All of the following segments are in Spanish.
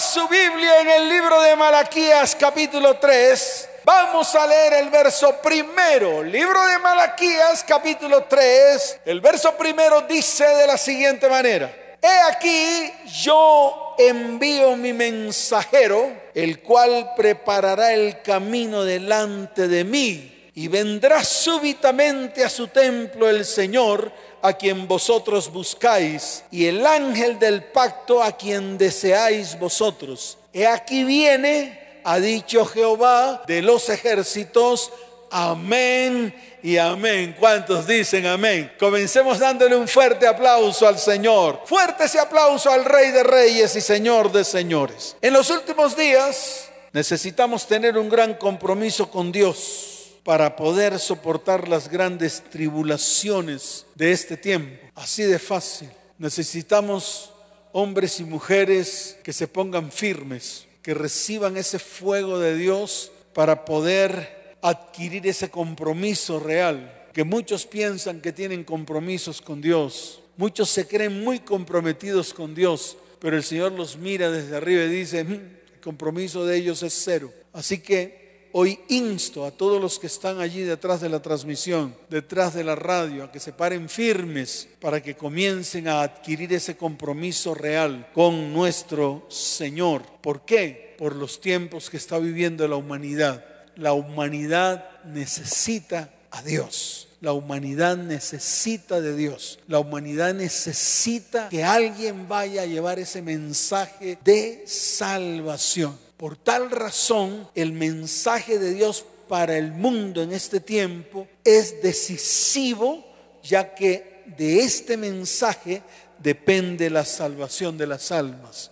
Su Biblia en el libro de Malaquías capítulo 3. Vamos a leer el verso primero. Libro de Malaquías capítulo 3. El verso primero dice de la siguiente manera. He aquí yo envío mi mensajero, el cual preparará el camino delante de mí. Y vendrá súbitamente a su templo el Señor a quien vosotros buscáis, y el ángel del pacto a quien deseáis vosotros. He aquí viene, ha dicho Jehová de los ejércitos, amén y amén. ¿Cuántos dicen amén? Comencemos dándole un fuerte aplauso al Señor. Fuerte ese aplauso al Rey de Reyes y Señor de Señores. En los últimos días necesitamos tener un gran compromiso con Dios para poder soportar las grandes tribulaciones de este tiempo. Así de fácil. Necesitamos hombres y mujeres que se pongan firmes, que reciban ese fuego de Dios para poder adquirir ese compromiso real. Que muchos piensan que tienen compromisos con Dios. Muchos se creen muy comprometidos con Dios, pero el Señor los mira desde arriba y dice, mm, el compromiso de ellos es cero. Así que Hoy insto a todos los que están allí detrás de la transmisión, detrás de la radio, a que se paren firmes para que comiencen a adquirir ese compromiso real con nuestro Señor. ¿Por qué? Por los tiempos que está viviendo la humanidad. La humanidad necesita a Dios. La humanidad necesita de Dios. La humanidad necesita que alguien vaya a llevar ese mensaje de salvación. Por tal razón, el mensaje de Dios para el mundo en este tiempo es decisivo, ya que de este mensaje depende la salvación de las almas.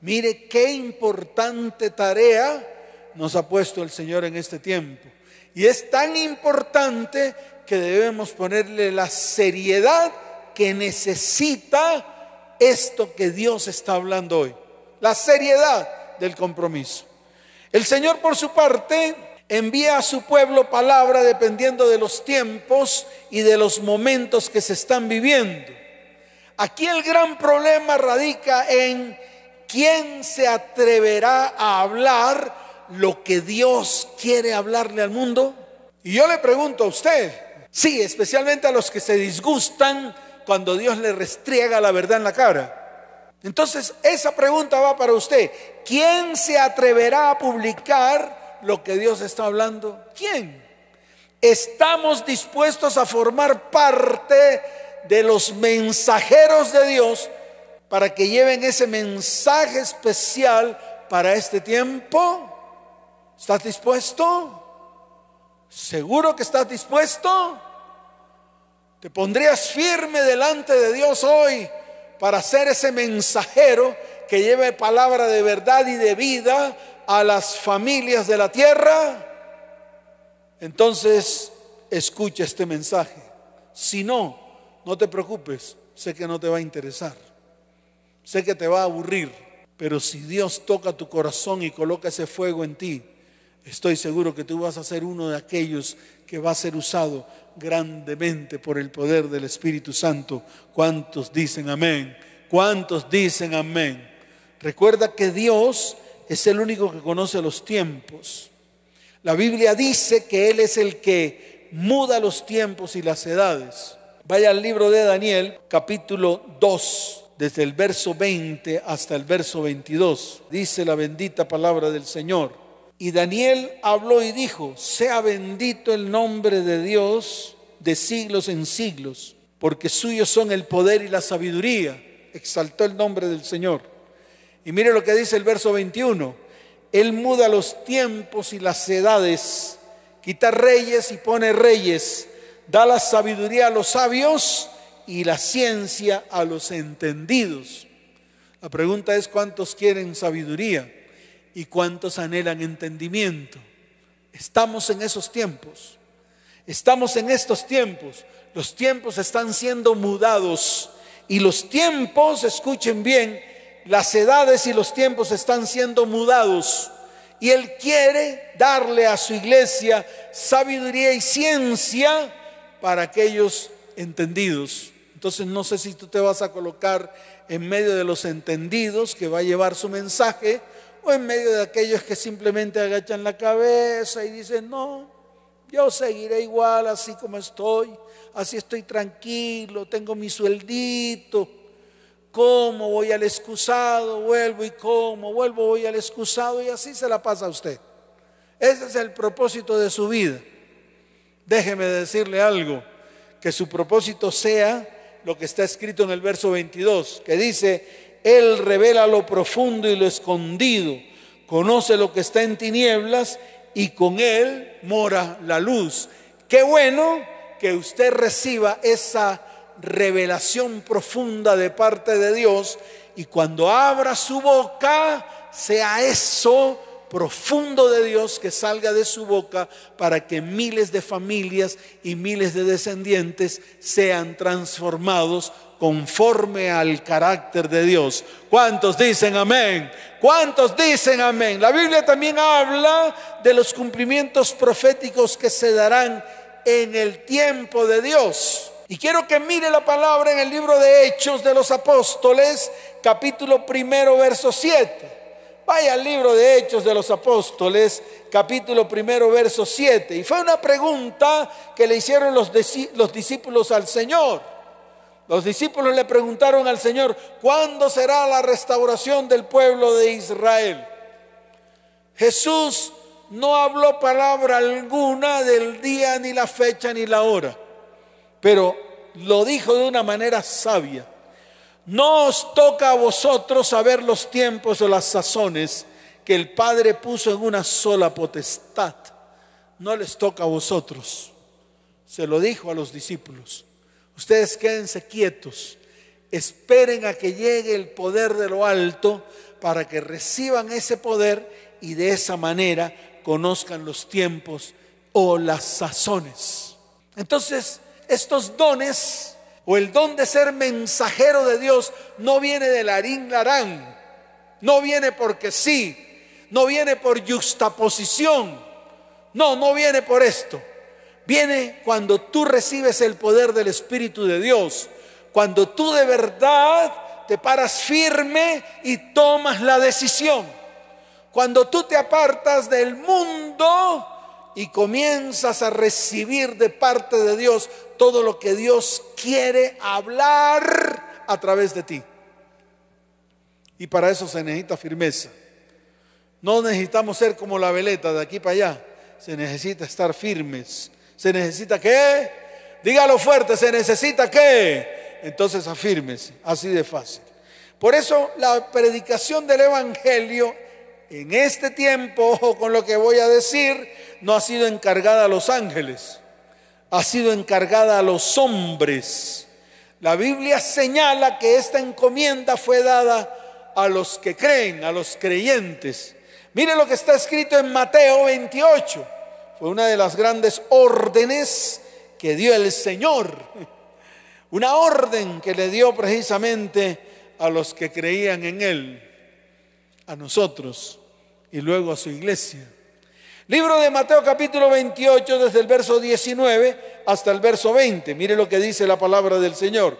Mire qué importante tarea nos ha puesto el Señor en este tiempo. Y es tan importante que debemos ponerle la seriedad que necesita esto que Dios está hablando hoy. La seriedad del compromiso. El Señor por su parte envía a su pueblo palabra dependiendo de los tiempos y de los momentos que se están viviendo. Aquí el gran problema radica en quién se atreverá a hablar lo que Dios quiere hablarle al mundo. Y yo le pregunto a usted, sí, especialmente a los que se disgustan cuando Dios le restriega la verdad en la cara. Entonces, esa pregunta va para usted. ¿Quién se atreverá a publicar lo que Dios está hablando? ¿Quién? Estamos dispuestos a formar parte de los mensajeros de Dios para que lleven ese mensaje especial para este tiempo. ¿Estás dispuesto? ¿Seguro que estás dispuesto? ¿Te pondrías firme delante de Dios hoy para ser ese mensajero que lleve palabra de verdad y de vida a las familias de la tierra, entonces escucha este mensaje. Si no, no te preocupes, sé que no te va a interesar, sé que te va a aburrir, pero si Dios toca tu corazón y coloca ese fuego en ti, estoy seguro que tú vas a ser uno de aquellos que va a ser usado grandemente por el poder del Espíritu Santo. ¿Cuántos dicen amén? ¿Cuántos dicen amén? Recuerda que Dios es el único que conoce los tiempos. La Biblia dice que Él es el que muda los tiempos y las edades. Vaya al libro de Daniel, capítulo 2, desde el verso 20 hasta el verso 22. Dice la bendita palabra del Señor. Y Daniel habló y dijo, sea bendito el nombre de Dios de siglos en siglos, porque suyos son el poder y la sabiduría. Exaltó el nombre del Señor. Y mire lo que dice el verso 21. Él muda los tiempos y las edades, quita reyes y pone reyes, da la sabiduría a los sabios y la ciencia a los entendidos. La pregunta es, ¿cuántos quieren sabiduría? Y cuántos anhelan entendimiento. Estamos en esos tiempos. Estamos en estos tiempos. Los tiempos están siendo mudados y los tiempos, escuchen bien, las edades y los tiempos están siendo mudados. Y Él quiere darle a su iglesia sabiduría y ciencia para aquellos entendidos. Entonces no sé si tú te vas a colocar en medio de los entendidos que va a llevar su mensaje o en medio de aquellos que simplemente agachan la cabeza y dicen, no, yo seguiré igual así como estoy, así estoy tranquilo, tengo mi sueldito, como voy al excusado, vuelvo y como, vuelvo, voy al excusado y así se la pasa a usted. Ese es el propósito de su vida. Déjeme decirle algo, que su propósito sea lo que está escrito en el verso 22, que dice, Él revela lo profundo y lo escondido, conoce lo que está en tinieblas y con Él mora la luz. Qué bueno que usted reciba esa revelación profunda de parte de Dios y cuando abra su boca sea eso profundo de Dios que salga de su boca para que miles de familias y miles de descendientes sean transformados conforme al carácter de Dios. ¿Cuántos dicen amén? ¿Cuántos dicen amén? La Biblia también habla de los cumplimientos proféticos que se darán en el tiempo de Dios. Y quiero que mire la palabra en el libro de Hechos de los Apóstoles, capítulo primero, verso 7. Vaya al libro de Hechos de los Apóstoles, capítulo primero, verso 7. Y fue una pregunta que le hicieron los, los discípulos al Señor. Los discípulos le preguntaron al Señor, ¿cuándo será la restauración del pueblo de Israel? Jesús no habló palabra alguna del día, ni la fecha, ni la hora, pero lo dijo de una manera sabia. No os toca a vosotros saber los tiempos o las sazones que el Padre puso en una sola potestad. No les toca a vosotros. Se lo dijo a los discípulos. Ustedes quédense quietos. Esperen a que llegue el poder de lo alto para que reciban ese poder y de esa manera conozcan los tiempos o las sazones. Entonces, estos dones o el don de ser mensajero de Dios no viene de larín larán, no viene porque sí, no viene por juxtaposición, no, no viene por esto. Viene cuando tú recibes el poder del Espíritu de Dios, cuando tú de verdad te paras firme y tomas la decisión, cuando tú te apartas del mundo y comienzas a recibir de parte de Dios todo lo que Dios quiere hablar a través de ti. Y para eso se necesita firmeza. No necesitamos ser como la veleta de aquí para allá. Se necesita estar firmes. ¿Se necesita qué? Dígalo fuerte, ¿se necesita qué? Entonces afírmese, así de fácil. Por eso la predicación del Evangelio en este tiempo, ojo con lo que voy a decir, no ha sido encargada a los ángeles, ha sido encargada a los hombres. La Biblia señala que esta encomienda fue dada a los que creen, a los creyentes. Mire lo que está escrito en Mateo 28. Fue una de las grandes órdenes que dio el Señor. Una orden que le dio precisamente a los que creían en Él, a nosotros y luego a su iglesia. Libro de Mateo capítulo 28 desde el verso 19 hasta el verso 20. Mire lo que dice la palabra del Señor.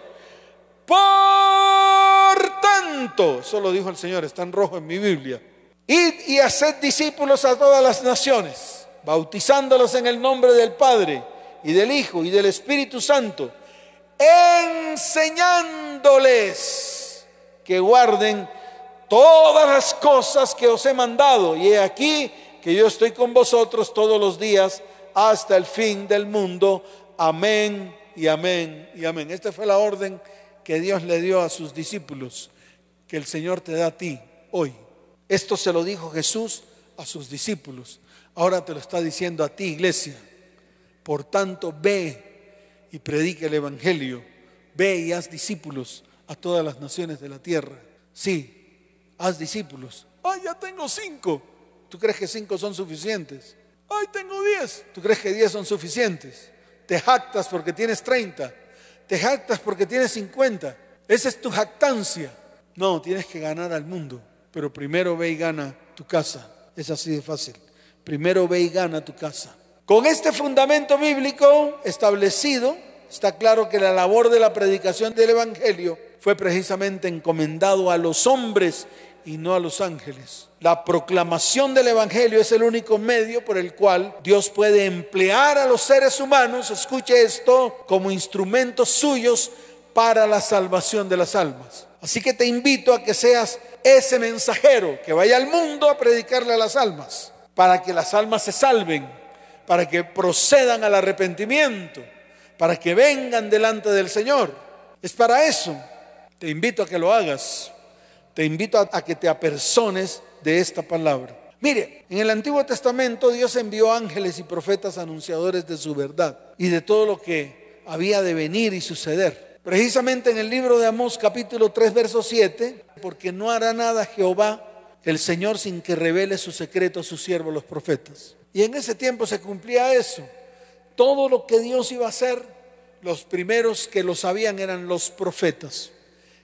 Por tanto, solo dijo el Señor, está en rojo en mi Biblia. Id y haced discípulos a todas las naciones, bautizándolos en el nombre del Padre y del Hijo y del Espíritu Santo, enseñándoles que guarden todas las cosas que os he mandado. Y he aquí que yo estoy con vosotros todos los días hasta el fin del mundo. Amén y amén y amén. Esta fue la orden que Dios le dio a sus discípulos, que el Señor te da a ti hoy. Esto se lo dijo Jesús a sus discípulos. Ahora te lo está diciendo a ti, iglesia. Por tanto, ve y predica el Evangelio. Ve y haz discípulos a todas las naciones de la tierra. Sí, haz discípulos. Ay, ya tengo cinco. ¿Tú crees que cinco son suficientes? Ay, tengo diez. ¿Tú crees que diez son suficientes? Te jactas porque tienes treinta. Te jactas porque tienes cincuenta. Esa es tu jactancia. No, tienes que ganar al mundo. Pero primero ve y gana tu casa. Es así de fácil. Primero ve y gana tu casa. Con este fundamento bíblico establecido, está claro que la labor de la predicación del Evangelio fue precisamente encomendado a los hombres y no a los ángeles. La proclamación del Evangelio es el único medio por el cual Dios puede emplear a los seres humanos, escuche esto, como instrumentos suyos para la salvación de las almas. Así que te invito a que seas ese mensajero que vaya al mundo a predicarle a las almas, para que las almas se salven, para que procedan al arrepentimiento, para que vengan delante del Señor. Es para eso. Te invito a que lo hagas. Te invito a, que te apersones de esta palabra. Mire, en el Antiguo Testamento Dios envió ángeles y profetas anunciadores de su verdad y de todo lo que había de venir y suceder. Precisamente en el libro de Amós capítulo 3 verso 7, porque no hará nada Jehová el Señor sin que revele su secreto a sus siervos los profetas. Y en ese tiempo se cumplía eso. Todo lo que Dios iba a hacer, los primeros que lo sabían eran los profetas.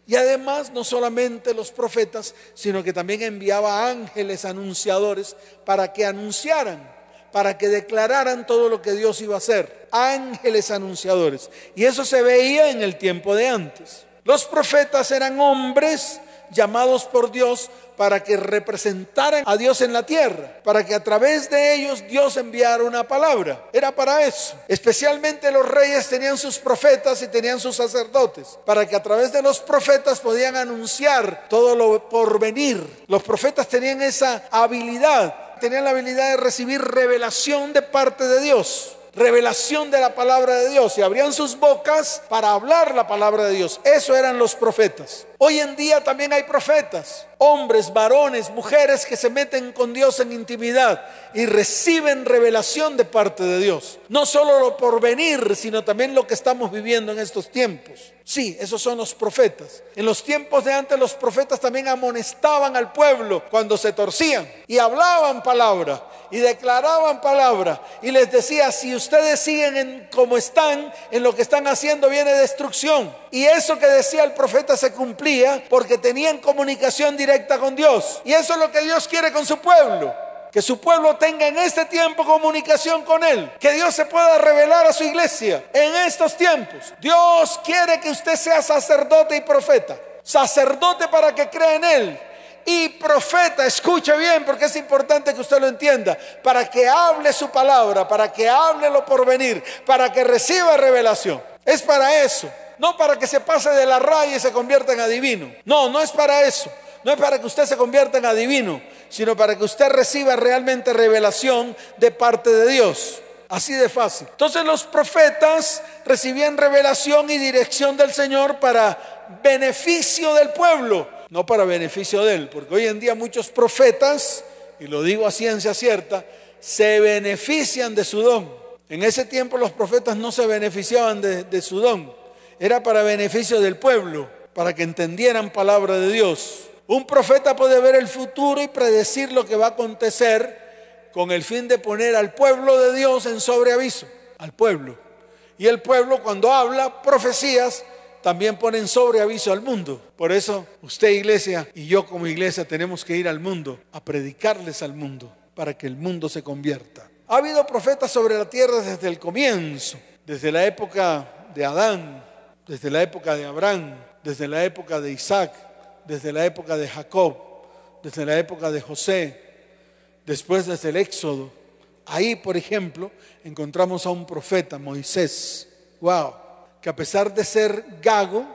Y además no solamente los profetas, sino que también enviaba ángeles anunciadores para que anunciaran, para que declararan todo lo que Dios iba a hacer. Ángeles anunciadores. Y eso se veía en el tiempo de antes. Los profetas eran hombres llamados por Dios para que representaran a Dios en la tierra, para que a través de ellos Dios enviara una palabra. Era para eso. Especialmente los reyes tenían sus profetas y tenían sus sacerdotes, para que a través de los profetas podían anunciar todo lo por venir. Los profetas tenían esa habilidad, tenían la habilidad de recibir revelación de parte de Dios revelación de la palabra de Dios y abrían sus bocas para hablar la palabra de Dios. Eso eran los profetas. Hoy en día también hay profetas, hombres, varones, mujeres que se meten con Dios en intimidad y reciben revelación de parte de Dios. No solo lo por venir, sino también lo que estamos viviendo en estos tiempos. Sí, esos son los profetas. En los tiempos de antes los profetas también amonestaban al pueblo cuando se torcían y hablaban palabra y declaraban palabra y les decía, si ustedes siguen como están, en lo que están haciendo viene destrucción. Y eso que decía el profeta se cumplía porque tenían comunicación directa con Dios. Y eso es lo que Dios quiere con su pueblo. Que su pueblo tenga en este tiempo comunicación con Él. Que Dios se pueda revelar a su iglesia en estos tiempos. Dios quiere que usted sea sacerdote y profeta. Sacerdote para que crea en Él y profeta, escuche bien porque es importante que usted lo entienda, para que hable su palabra, para que hable lo por venir, para que reciba revelación. Es para eso, no para que se pase de la raya y se convierta en adivino. No, no es para eso. No es para que usted se convierta en adivino, sino para que usted reciba realmente revelación de parte de Dios. Así de fácil. Entonces los profetas recibían revelación y dirección del Señor para beneficio del pueblo no para beneficio de él, porque hoy en día muchos profetas, y lo digo a ciencia cierta, se benefician de su don. En ese tiempo los profetas no se beneficiaban de, de su don, era para beneficio del pueblo, para que entendieran palabra de Dios. Un profeta puede ver el futuro y predecir lo que va a acontecer con el fin de poner al pueblo de Dios en sobreaviso, al pueblo. Y el pueblo cuando habla profecías también ponen sobre aviso al mundo. Por eso usted iglesia y yo como iglesia tenemos que ir al mundo, a predicarles al mundo, para que el mundo se convierta. Ha habido profetas sobre la tierra desde el comienzo, desde la época de Adán, desde la época de Abraham, desde la época de Isaac, desde la época de Jacob, desde la época de José, después desde el Éxodo. Ahí, por ejemplo, encontramos a un profeta, Moisés. ¡Wow! que a pesar de ser gago,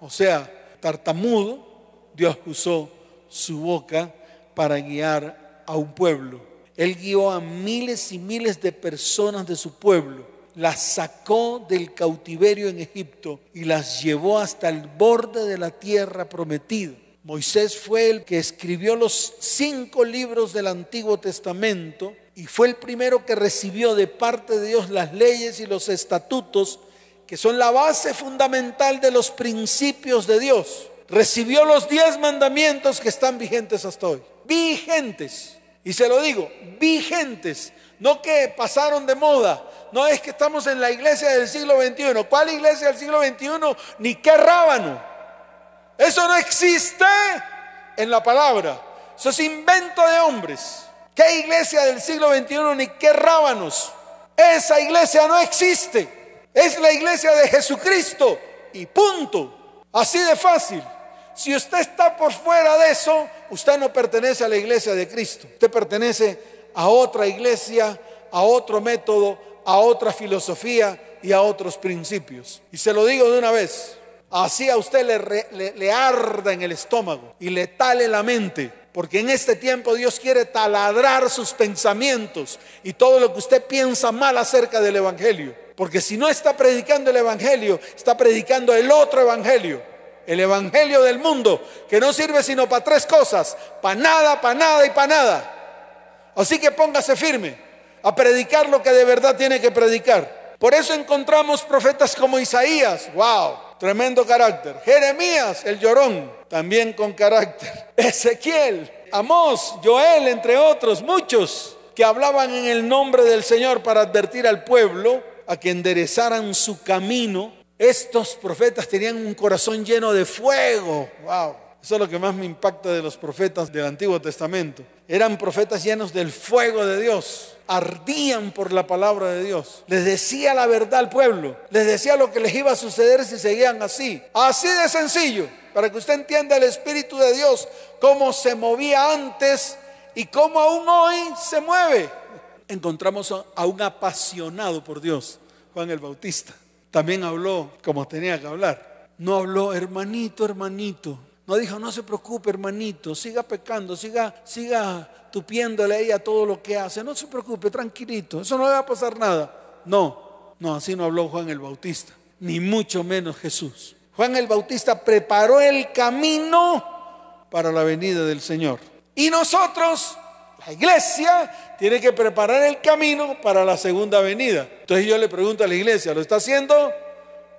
o sea, tartamudo, Dios usó su boca para guiar a un pueblo. Él guió a miles y miles de personas de su pueblo, las sacó del cautiverio en Egipto y las llevó hasta el borde de la tierra prometida. Moisés fue el que escribió los cinco libros del Antiguo Testamento y fue el primero que recibió de parte de Dios las leyes y los estatutos que son la base fundamental de los principios de Dios. Recibió los diez mandamientos que están vigentes hasta hoy. Vigentes. Y se lo digo, vigentes. No que pasaron de moda. No es que estamos en la iglesia del siglo XXI. ¿Cuál iglesia del siglo XXI? Ni qué rábano. Eso no existe en la palabra. Eso es invento de hombres. ¿Qué iglesia del siglo XXI ni qué rábanos? Esa iglesia no existe. Es la iglesia de Jesucristo y punto. Así de fácil. Si usted está por fuera de eso, usted no pertenece a la iglesia de Cristo. Usted pertenece a otra iglesia, a otro método, a otra filosofía y a otros principios. Y se lo digo de una vez, así a usted le, le, arda en el estómago y le tale la mente. Porque en este tiempo Dios quiere taladrar sus pensamientos y todo lo que usted piensa mal acerca del Evangelio. Porque si no está predicando el Evangelio, está predicando el otro Evangelio. El Evangelio del mundo, que no sirve sino para tres cosas. Para nada, para nada y para nada. Así que póngase firme a predicar lo que de verdad tiene que predicar. Por eso encontramos profetas como Isaías, wow, tremendo carácter. Jeremías, el llorón, también con carácter. Ezequiel, Amós, Joel, entre otros, muchos que hablaban en el nombre del Señor para advertir al pueblo a que enderezaran su camino. Estos profetas tenían un corazón lleno de fuego. Wow. Eso es lo que más me impacta de los profetas del Antiguo Testamento. Eran profetas llenos del fuego de Dios. Ardían por la palabra de Dios. Les decía la verdad al pueblo. Les decía lo que les iba a suceder si seguían así. Así de sencillo. Para que usted entienda el Espíritu de Dios, cómo se movía antes y cómo aún hoy se mueve. Encontramos a un apasionado por Dios, Juan el Bautista. También habló como tenía que hablar. No habló hermanito, hermanito. No dijo, no se preocupe, hermanito, siga pecando, siga, siga tupiéndole a todo lo que hace. No se preocupe, tranquilito, eso no le va a pasar nada. No, no, así no habló Juan el Bautista, ni mucho menos Jesús. Juan el Bautista preparó el camino para la venida del Señor. Y nosotros, la iglesia, tiene que preparar el camino para la segunda venida. Entonces yo le pregunto a la iglesia, ¿lo está haciendo?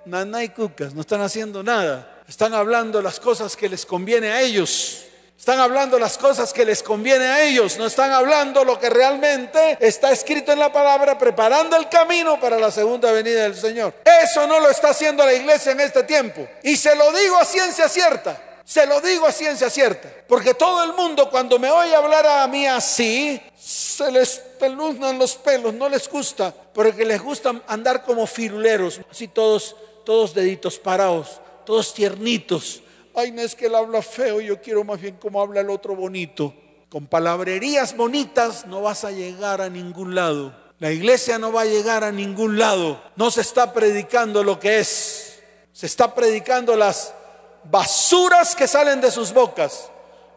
Nana y cucas, no están haciendo nada. Están hablando las cosas que les conviene a ellos. Están hablando las cosas que les conviene a ellos, no están hablando lo que realmente está escrito en la palabra, preparando el camino para la segunda venida del Señor. Eso no lo está haciendo la iglesia en este tiempo. Y se lo digo a ciencia cierta, se lo digo a ciencia cierta, porque todo el mundo cuando me oye hablar a mí así, se les peluznan los pelos, no les gusta, porque les gusta andar como firuleros, así todos, todos deditos parados todos tiernitos. Ay, no es que él habla feo, yo quiero más bien como habla el otro bonito. Con palabrerías bonitas no vas a llegar a ningún lado. La iglesia no va a llegar a ningún lado. No se está predicando lo que es. Se está predicando las basuras que salen de sus bocas.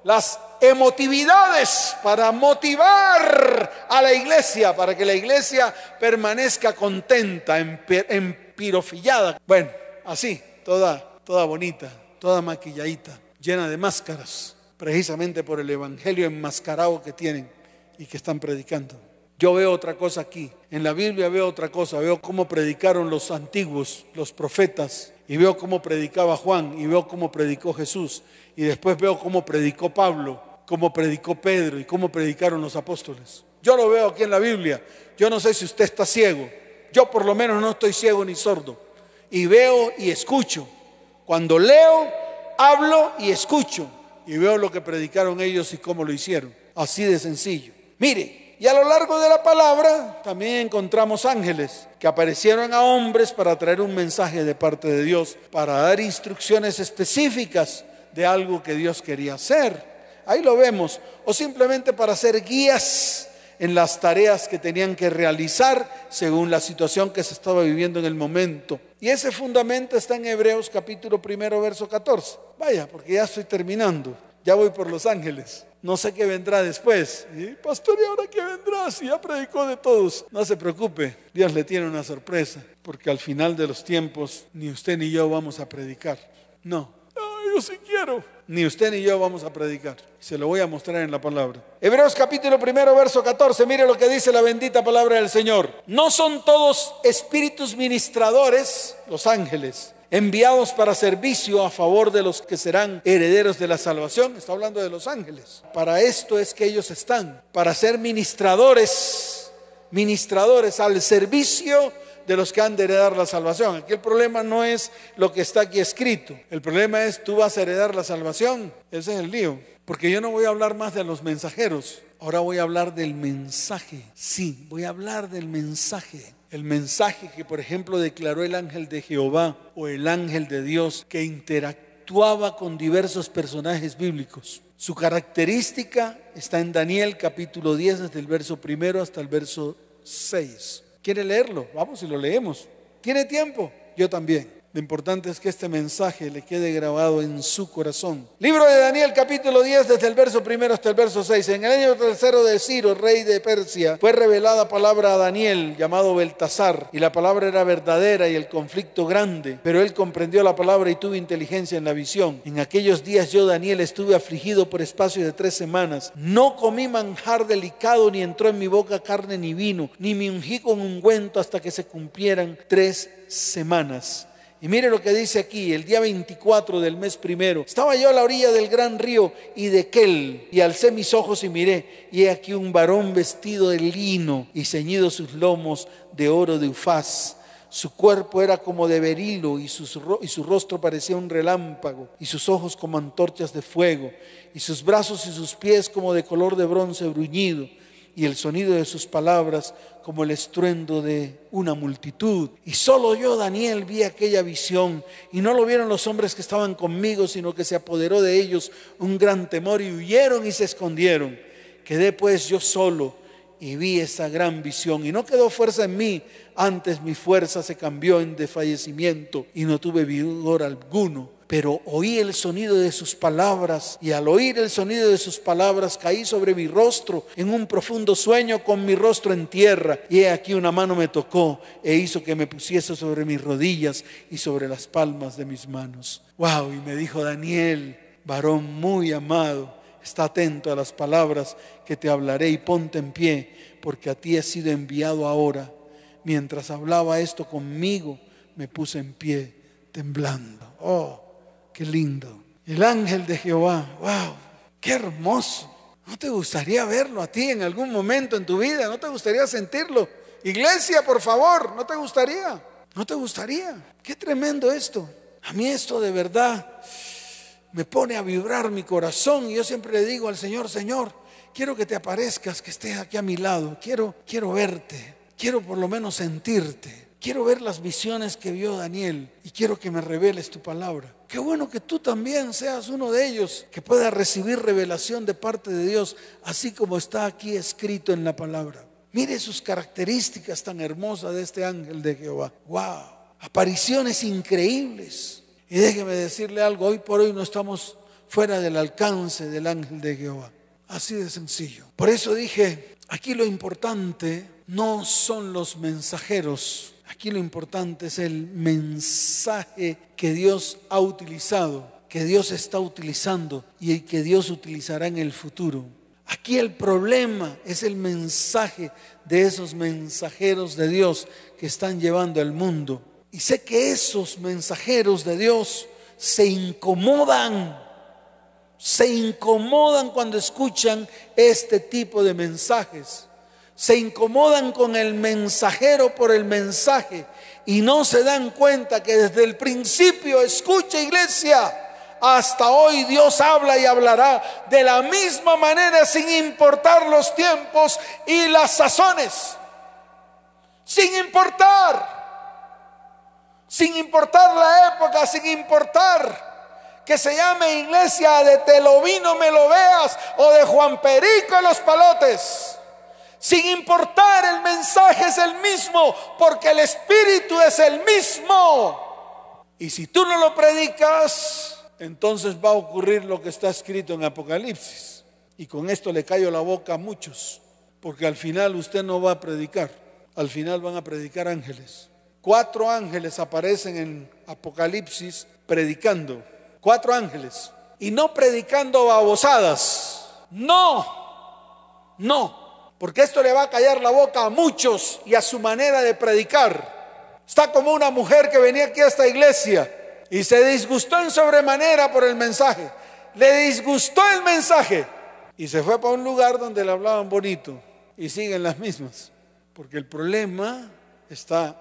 Las emotividades para motivar a la iglesia, para que la iglesia permanezca contenta, empirofillada. Bueno, así, toda toda bonita, toda maquilladita, llena de máscaras, precisamente por el evangelio enmascarado que tienen y que están predicando. Yo veo otra cosa aquí. En la Biblia veo otra cosa. Veo cómo predicaron los antiguos, los profetas. Y veo cómo predicaba Juan. Y veo cómo predicó Jesús. Y después veo cómo predicó Pablo. Cómo predicó Pedro. Y cómo predicaron los apóstoles. Yo lo veo aquí en la Biblia. Yo no sé si usted está ciego. Yo por lo menos no estoy ciego ni sordo. Y veo y escucho cuando leo, hablo y escucho y veo lo que predicaron ellos y cómo lo hicieron. Así de sencillo. Mire, y a lo largo de la palabra también encontramos ángeles que aparecieron a hombres para traer un mensaje de parte de Dios, para dar instrucciones específicas de algo que Dios quería hacer. Ahí lo vemos. O simplemente para ser guías en las tareas que tenían que realizar según la situación que se estaba viviendo en el momento. Y ese fundamento está en Hebreos capítulo primero, verso 14. Vaya, porque ya estoy terminando. Ya voy por los ángeles. No sé qué vendrá después. Pastor, ¿y ahora qué vendrá? Si ya predicó de todos. No se preocupe, Dios le tiene una sorpresa. Porque al final de los tiempos, ni usted ni yo vamos a predicar. No. yo sí quiero ni usted ni yo vamos a predicar. Se lo voy a mostrar en la palabra. Hebreos capítulo primero, verso 14. Mire lo que dice la bendita palabra del Señor. No son todos espíritus ministradores, los ángeles, enviados para servicio a favor de los que serán herederos de la salvación. Está hablando de los ángeles. Para esto es que ellos están, para ser ministradores, ministradores al servicio de los que han de heredar la salvación. Aquí el problema no es lo que está aquí escrito. El problema es tú vas a heredar la salvación. Ese es el lío. Porque yo no voy a hablar más de los mensajeros. Ahora voy a hablar del mensaje. Sí, voy a hablar del mensaje. El mensaje que, por ejemplo, declaró el ángel de Jehová o el ángel de Dios que interactuaba con diversos personajes bíblicos. Su característica está en Daniel capítulo 10, desde el verso primero hasta el verso 6. ¿Quiere leerlo? Vamos y lo leemos. ¿Tiene tiempo? Yo también. Lo importante es que este mensaje le quede grabado en su corazón. Libro de Daniel capítulo 10 desde el verso primero hasta el verso 6. En el año tercero de Ciro, rey de Persia, fue revelada palabra a Daniel llamado Beltasar. Y la palabra era verdadera y el conflicto grande. Pero él comprendió la palabra y tuvo inteligencia en la visión. En aquellos días yo, Daniel, estuve afligido por espacio de tres semanas. No comí manjar delicado ni entró en mi boca carne ni vino, ni me ungí con ungüento hasta que se cumplieran tres semanas. Y mire lo que dice aquí, el día 24 del mes primero, estaba yo a la orilla del gran río y de Kel, y alcé mis ojos y miré, y he aquí un varón vestido de lino y ceñido sus lomos de oro de ufaz. Su cuerpo era como de berilo y, y su rostro parecía un relámpago y sus ojos como antorchas de fuego y sus brazos y sus pies como de color de bronce bruñido y el sonido de sus palabras como el estruendo de una multitud. Y solo yo, Daniel, vi aquella visión y no lo vieron los hombres que estaban conmigo, sino que se apoderó de ellos un gran temor y huyeron y se escondieron. Quedé pues yo solo y vi esa gran visión y no quedó fuerza en mí, antes mi fuerza se cambió en desfallecimiento y no tuve vigor alguno pero oí el sonido de sus palabras y al oír el sonido de sus palabras caí sobre mi rostro en un profundo sueño con mi rostro en tierra y he aquí una mano me tocó e hizo que me pusiese sobre mis rodillas y sobre las palmas de mis manos. Wow, y me dijo Daniel, varón muy amado, está atento a las palabras que te hablaré y ponte en pie, porque a ti he sido enviado ahora. Mientras hablaba esto conmigo, me puse en pie temblando. Oh, Qué lindo. El ángel de Jehová. Wow, qué hermoso. ¿No te gustaría verlo a ti en algún momento en tu vida? ¿No te gustaría sentirlo? Iglesia, por favor, ¿no te gustaría? ¿No te gustaría? Qué tremendo esto. A mí esto de verdad me pone a vibrar mi corazón y yo siempre le digo al Señor, Señor, quiero que te aparezcas, que estés aquí a mi lado, quiero quiero verte, quiero por lo menos sentirte. Quiero ver las visiones que vio Daniel y quiero que me reveles tu palabra. Qué bueno que tú también seas uno de ellos que pueda recibir revelación de parte de Dios, así como está aquí escrito en la palabra. Mire sus características tan hermosas de este ángel de Jehová. ¡Wow! Apariciones increíbles. Y déjeme decirle algo, hoy por hoy no estamos fuera del alcance del ángel de Jehová. Así de sencillo. Por eso dije, aquí lo importante no son los mensajeros Aquí lo importante es el mensaje que Dios ha utilizado, que Dios está utilizando y que Dios utilizará en el futuro. Aquí el problema es el mensaje de esos mensajeros de Dios que están llevando al mundo. Y sé que esos mensajeros de Dios se incomodan, se incomodan cuando escuchan este tipo de mensajes se incomodan con el mensajero por el mensaje y no se dan cuenta que desde el principio, escucha iglesia, hasta hoy Dios habla y hablará de la misma manera sin importar los tiempos y las sazones. Sin importar. Sin importar la época, sin importar que se llame iglesia de Te lo vino, me lo veas o de Juan Perico los palotes. Sin importar el mensaje es el mismo, porque el Espíritu es el mismo. Y si tú no lo predicas, entonces va a ocurrir lo que está escrito en Apocalipsis. Y con esto le callo la boca a muchos, porque al final usted no va a predicar, al final van a predicar ángeles. Cuatro ángeles aparecen en Apocalipsis predicando, cuatro ángeles, y no predicando babosadas, no, no, porque esto le va a callar la boca a muchos y a su manera de predicar. Está como una mujer que venía aquí a esta iglesia y se disgustó en sobremanera por el mensaje. Le disgustó el mensaje y se fue para un lugar donde le hablaban bonito y siguen las mismas. Porque el problema está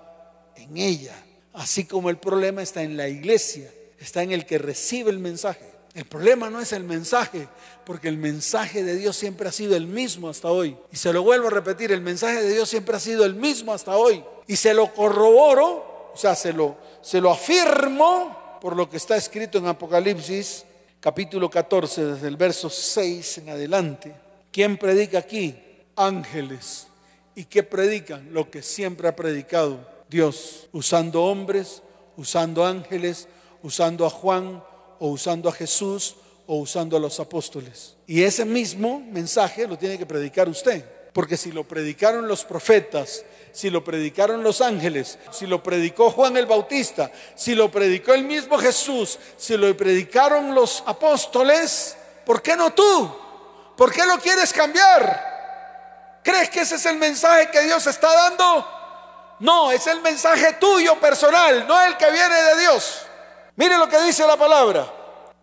en ella, así como el problema está en la iglesia, está en el que recibe el mensaje. El problema no es el mensaje, porque el mensaje de Dios siempre ha sido el mismo hasta hoy. Y se lo vuelvo a repetir, el mensaje de Dios siempre ha sido el mismo hasta hoy. Y se lo corroboro, o sea, se lo, se lo afirmo por lo que está escrito en Apocalipsis capítulo 14, desde el verso 6 en adelante. ¿Quién predica aquí? Ángeles. ¿Y qué predican? Lo que siempre ha predicado Dios, usando hombres, usando ángeles, usando a Juan o usando a Jesús o usando a los apóstoles. Y ese mismo mensaje lo tiene que predicar usted. Porque si lo predicaron los profetas, si lo predicaron los ángeles, si lo predicó Juan el Bautista, si lo predicó el mismo Jesús, si lo predicaron los apóstoles, ¿por qué no tú? ¿Por qué lo quieres cambiar? ¿Crees que ese es el mensaje que Dios está dando? No, es el mensaje tuyo personal, no el que viene de Dios. Mire lo que dice la palabra.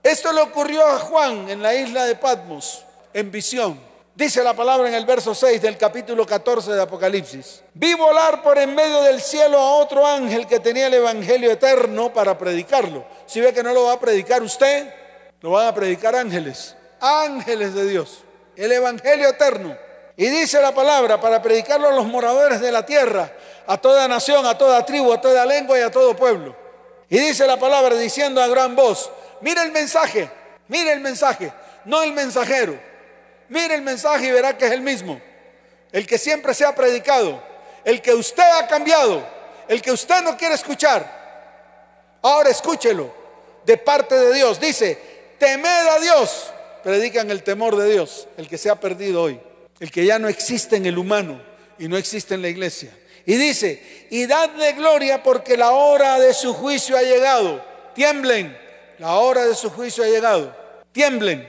Esto le ocurrió a Juan en la isla de Patmos, en visión. Dice la palabra en el verso 6 del capítulo 14 de Apocalipsis. Vi volar por en medio del cielo a otro ángel que tenía el Evangelio eterno para predicarlo. Si ve que no lo va a predicar usted, lo van a predicar ángeles. Ángeles de Dios. El Evangelio eterno. Y dice la palabra para predicarlo a los moradores de la tierra, a toda nación, a toda tribu, a toda lengua y a todo pueblo. Y dice la palabra diciendo a gran voz, mire el mensaje, mire el mensaje, no el mensajero Mire el mensaje y verá que es el mismo. El que siempre se ha predicado. El que usted ha cambiado. El que usted no quiere escuchar. Ahora escúchelo. De parte de Dios. Dice, temed a Dios. Predican el temor de Dios. El que se ha perdido hoy. El que ya no existe en el humano y no existe en la iglesia. Y dice, y dadle gloria porque la hora de su juicio ha llegado. Tiemblen. La hora de su juicio ha llegado. Tiemblen.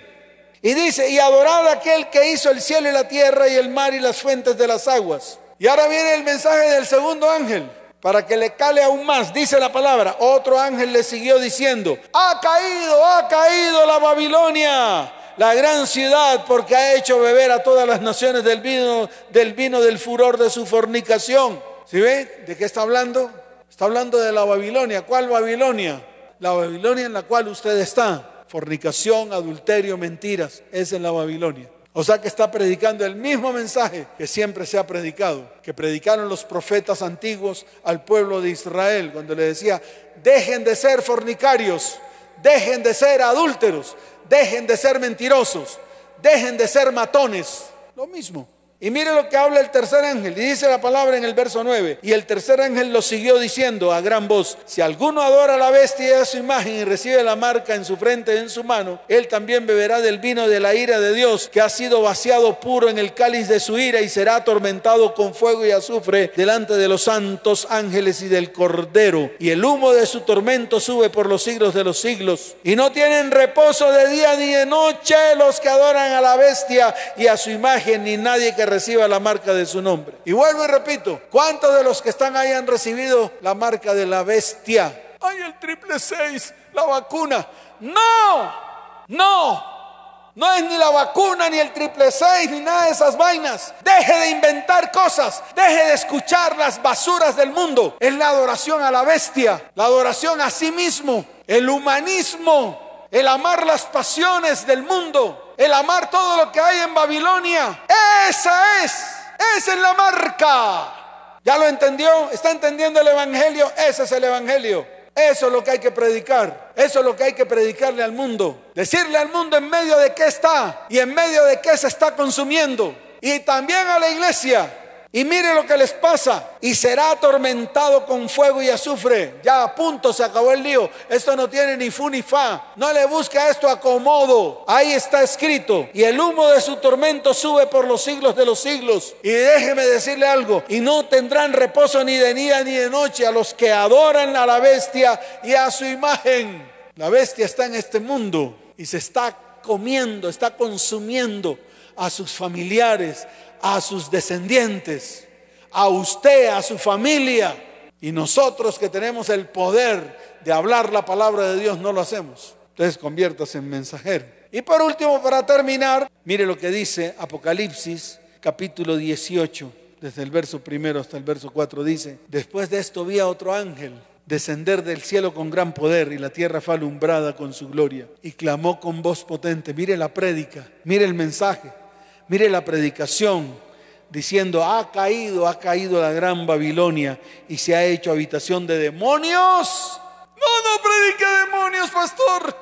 Y dice, y adorad a aquel que hizo el cielo y la tierra y el mar y las fuentes de las aguas. Y ahora viene el mensaje del segundo ángel, para que le cale aún más. Dice la palabra, otro ángel le siguió diciendo, ha caído, ha caído la Babilonia, la gran ciudad, porque ha hecho beber a todas las naciones del vino, del vino del furor de su fornicación. ¿Sí ve? ¿De qué está hablando? Está hablando de la Babilonia. ¿Cuál Babilonia? La Babilonia en la cual usted está fornicación, adulterio, mentiras. Es en la Babilonia. O sea que está predicando el mismo mensaje que siempre se ha predicado, que predicaron los profetas antiguos al pueblo de Israel, cuando le decía, dejen de ser fornicarios, dejen de ser adúlteros, dejen de ser mentirosos, dejen de ser matones. Lo mismo. Y mire lo que habla el tercer ángel. Y dice la palabra en el verso 9. Y el tercer ángel lo siguió diciendo a gran voz. Si alguno adora a la bestia y a su imagen y recibe la marca en su frente y en su mano, él también beberá del vino de la ira de Dios, que ha sido vaciado puro en el cáliz de su ira y será atormentado con fuego y azufre delante de los santos ángeles y del cordero. Y el humo de su tormento sube por los siglos de los siglos. Y no tienen reposo de día ni de noche los que adoran a la bestia y a su imagen, ni nadie que reciba la marca de su nombre. Y vuelvo y repito, ¿cuántos de los que están ahí han recibido la marca de la bestia? Ay, el triple seis, la vacuna. No, no. No es ni la vacuna, ni el triple seis, ni nada de esas vainas. Deje de inventar cosas. Deje de escuchar las basuras del mundo. Es la adoración a la bestia. La adoración a sí mismo. El humanismo. El amar las pasiones del mundo el amar todo lo que hay en Babilonia. Esa es, esa es la marca. ¿Ya lo entendió? ¿Está entendiendo el Evangelio? Ese es el Evangelio. Eso es lo que hay que predicar. Eso es lo que hay que predicarle al mundo. Decirle al mundo en medio de qué está y en medio de qué se está consumiendo. Y también a la iglesia. Y mire lo que les pasa. Y será atormentado con fuego y azufre. Ya a punto se acabó el lío. Esto no tiene ni fu ni fa. No le busca esto acomodo. Ahí está escrito. Y el humo de su tormento sube por los siglos de los siglos. Y déjeme decirle algo. Y no tendrán reposo ni de día ni de noche a los que adoran a la bestia y a su imagen. La bestia está en este mundo y se está comiendo, está consumiendo a sus familiares, a sus descendientes, a usted, a su familia. Y nosotros que tenemos el poder de hablar la palabra de Dios no lo hacemos. Entonces conviértase en mensajero. Y por último, para terminar, mire lo que dice Apocalipsis capítulo 18, desde el verso primero hasta el verso 4 dice, después de esto vi a otro ángel descender del cielo con gran poder y la tierra fue alumbrada con su gloria. Y clamó con voz potente, mire la prédica, mire el mensaje, mire la predicación, diciendo, ha caído, ha caído la gran Babilonia y se ha hecho habitación de demonios. No, no predique demonios, pastor.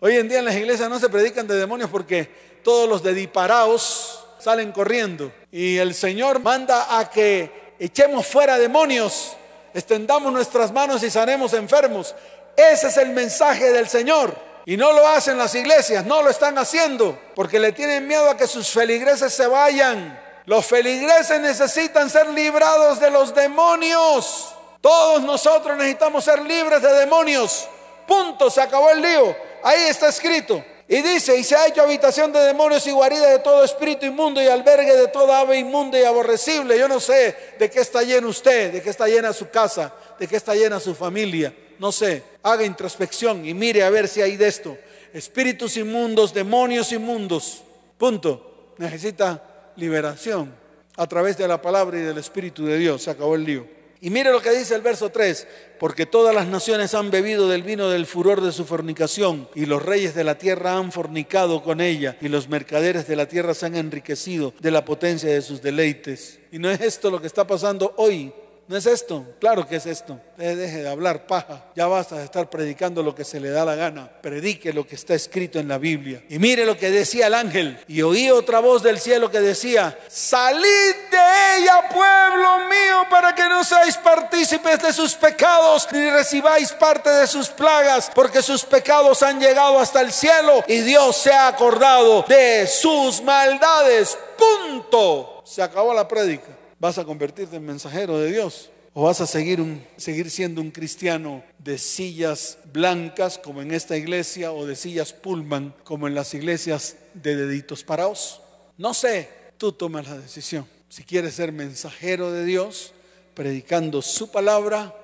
Hoy en día en las iglesias no se predican de demonios porque todos los de diparaos salen corriendo. Y el Señor manda a que echemos fuera demonios extendamos nuestras manos y sanemos enfermos. Ese es el mensaje del Señor. Y no lo hacen las iglesias, no lo están haciendo, porque le tienen miedo a que sus feligreses se vayan. Los feligreses necesitan ser librados de los demonios. Todos nosotros necesitamos ser libres de demonios. Punto, se acabó el lío. Ahí está escrito. Y dice, y se ha hecho habitación de demonios y guarida de todo espíritu inmundo y albergue de toda ave inmunda y aborrecible. Yo no sé de qué está lleno usted, de qué está llena su casa, de qué está llena su familia. No sé. Haga introspección y mire a ver si hay de esto. Espíritus inmundos, demonios inmundos. Punto. Necesita liberación a través de la palabra y del Espíritu de Dios. Se acabó el lío. Y mire lo que dice el verso 3, porque todas las naciones han bebido del vino del furor de su fornicación, y los reyes de la tierra han fornicado con ella, y los mercaderes de la tierra se han enriquecido de la potencia de sus deleites. Y no es esto lo que está pasando hoy ¿No es esto? Claro que es esto. deje de hablar paja. Ya basta de estar predicando lo que se le da la gana. Predique lo que está escrito en la Biblia. Y mire lo que decía el ángel. Y oí otra voz del cielo que decía, salid de ella, pueblo mío, para que no seáis partícipes de sus pecados, ni recibáis parte de sus plagas, porque sus pecados han llegado hasta el cielo y Dios se ha acordado de sus maldades. Punto. Se acabó la prédica. ¿Vas a convertirte en mensajero de Dios? ¿O vas a seguir, un, seguir siendo un cristiano de sillas blancas como en esta iglesia o de sillas pullman como en las iglesias de deditos parados? No sé, tú tomas la decisión. Si quieres ser mensajero de Dios, predicando su palabra,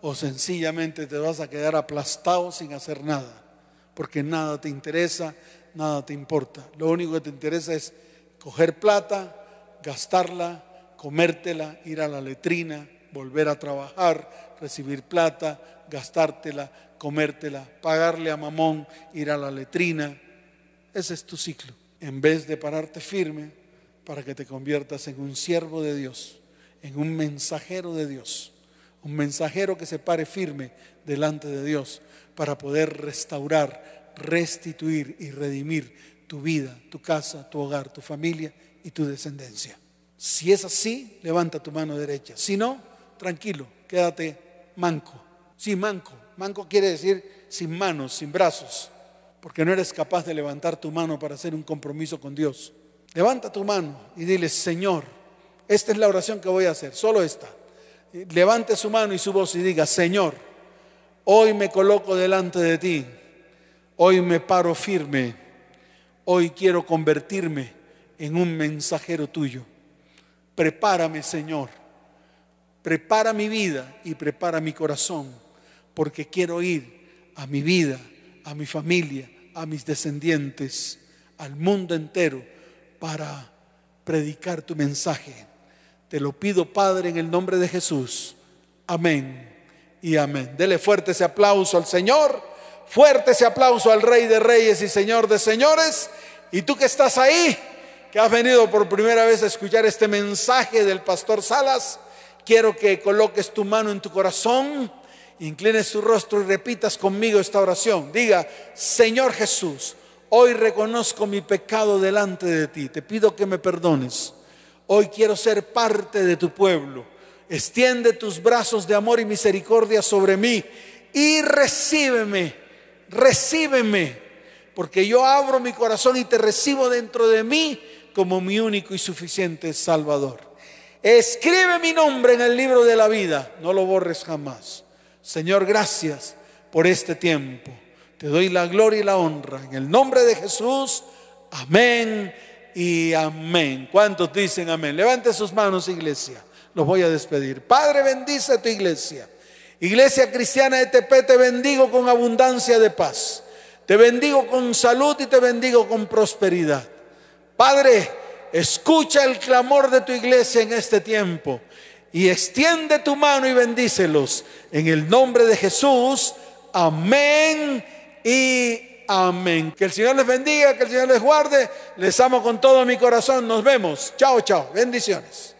o sencillamente te vas a quedar aplastado sin hacer nada, porque nada te interesa, nada te importa. Lo único que te interesa es coger plata, gastarla, comértela, ir a la letrina, volver a trabajar, recibir plata, gastártela, comértela, pagarle a mamón, ir a la letrina. Ese es tu ciclo. En vez de pararte firme para que te conviertas en un siervo de Dios, en un mensajero de Dios, un mensajero que se pare firme delante de Dios para poder restaurar, restituir y redimir tu vida, tu casa, tu hogar, tu familia y tu descendencia. Si es así, levanta tu mano derecha. Si no, tranquilo, quédate manco. Sí, manco. Manco quiere decir sin manos, sin brazos, porque no eres capaz de levantar tu mano para hacer un compromiso con Dios. Levanta tu mano y dile, Señor, esta es la oración que voy a hacer, solo esta. Levante su mano y su voz y diga, Señor, hoy me coloco delante de ti, hoy me paro firme, hoy quiero convertirme en un mensajero tuyo. Prepárame, Señor. Prepara mi vida y prepara mi corazón, porque quiero ir a mi vida, a mi familia, a mis descendientes, al mundo entero, para predicar tu mensaje. Te lo pido, Padre, en el nombre de Jesús. Amén y amén. Dele fuerte ese aplauso al Señor, fuerte ese aplauso al Rey de Reyes y Señor de Señores. Y tú que estás ahí, que has venido por primera vez a escuchar este mensaje del pastor Salas, quiero que coloques tu mano en tu corazón, inclines tu rostro y repitas conmigo esta oración. Diga, Señor Jesús, hoy reconozco mi pecado delante de ti, te pido que me perdones. Hoy quiero ser parte de tu pueblo. Extiende tus brazos de amor y misericordia sobre mí y recíbeme, recíbeme, porque yo abro mi corazón y te recibo dentro de mí como mi único y suficiente Salvador. Escribe mi nombre en el libro de la vida, no lo borres jamás. Señor, gracias por este tiempo. Te doy la gloria y la honra. En el nombre de Jesús, amén y amén. ¿Cuántos dicen amén? Levante sus manos, iglesia. Los voy a despedir. Padre, bendice a tu iglesia. Iglesia cristiana de Tepe, te bendigo con abundancia de paz. Te bendigo con salud y te bendigo con prosperidad. Padre, escucha el clamor de tu iglesia en este tiempo y extiende tu mano y bendícelos. En el nombre de Jesús, amén y amén. Que el Señor les bendiga, que el Señor les guarde. Les amo con todo mi corazón. Nos vemos. Chao, chao. Bendiciones.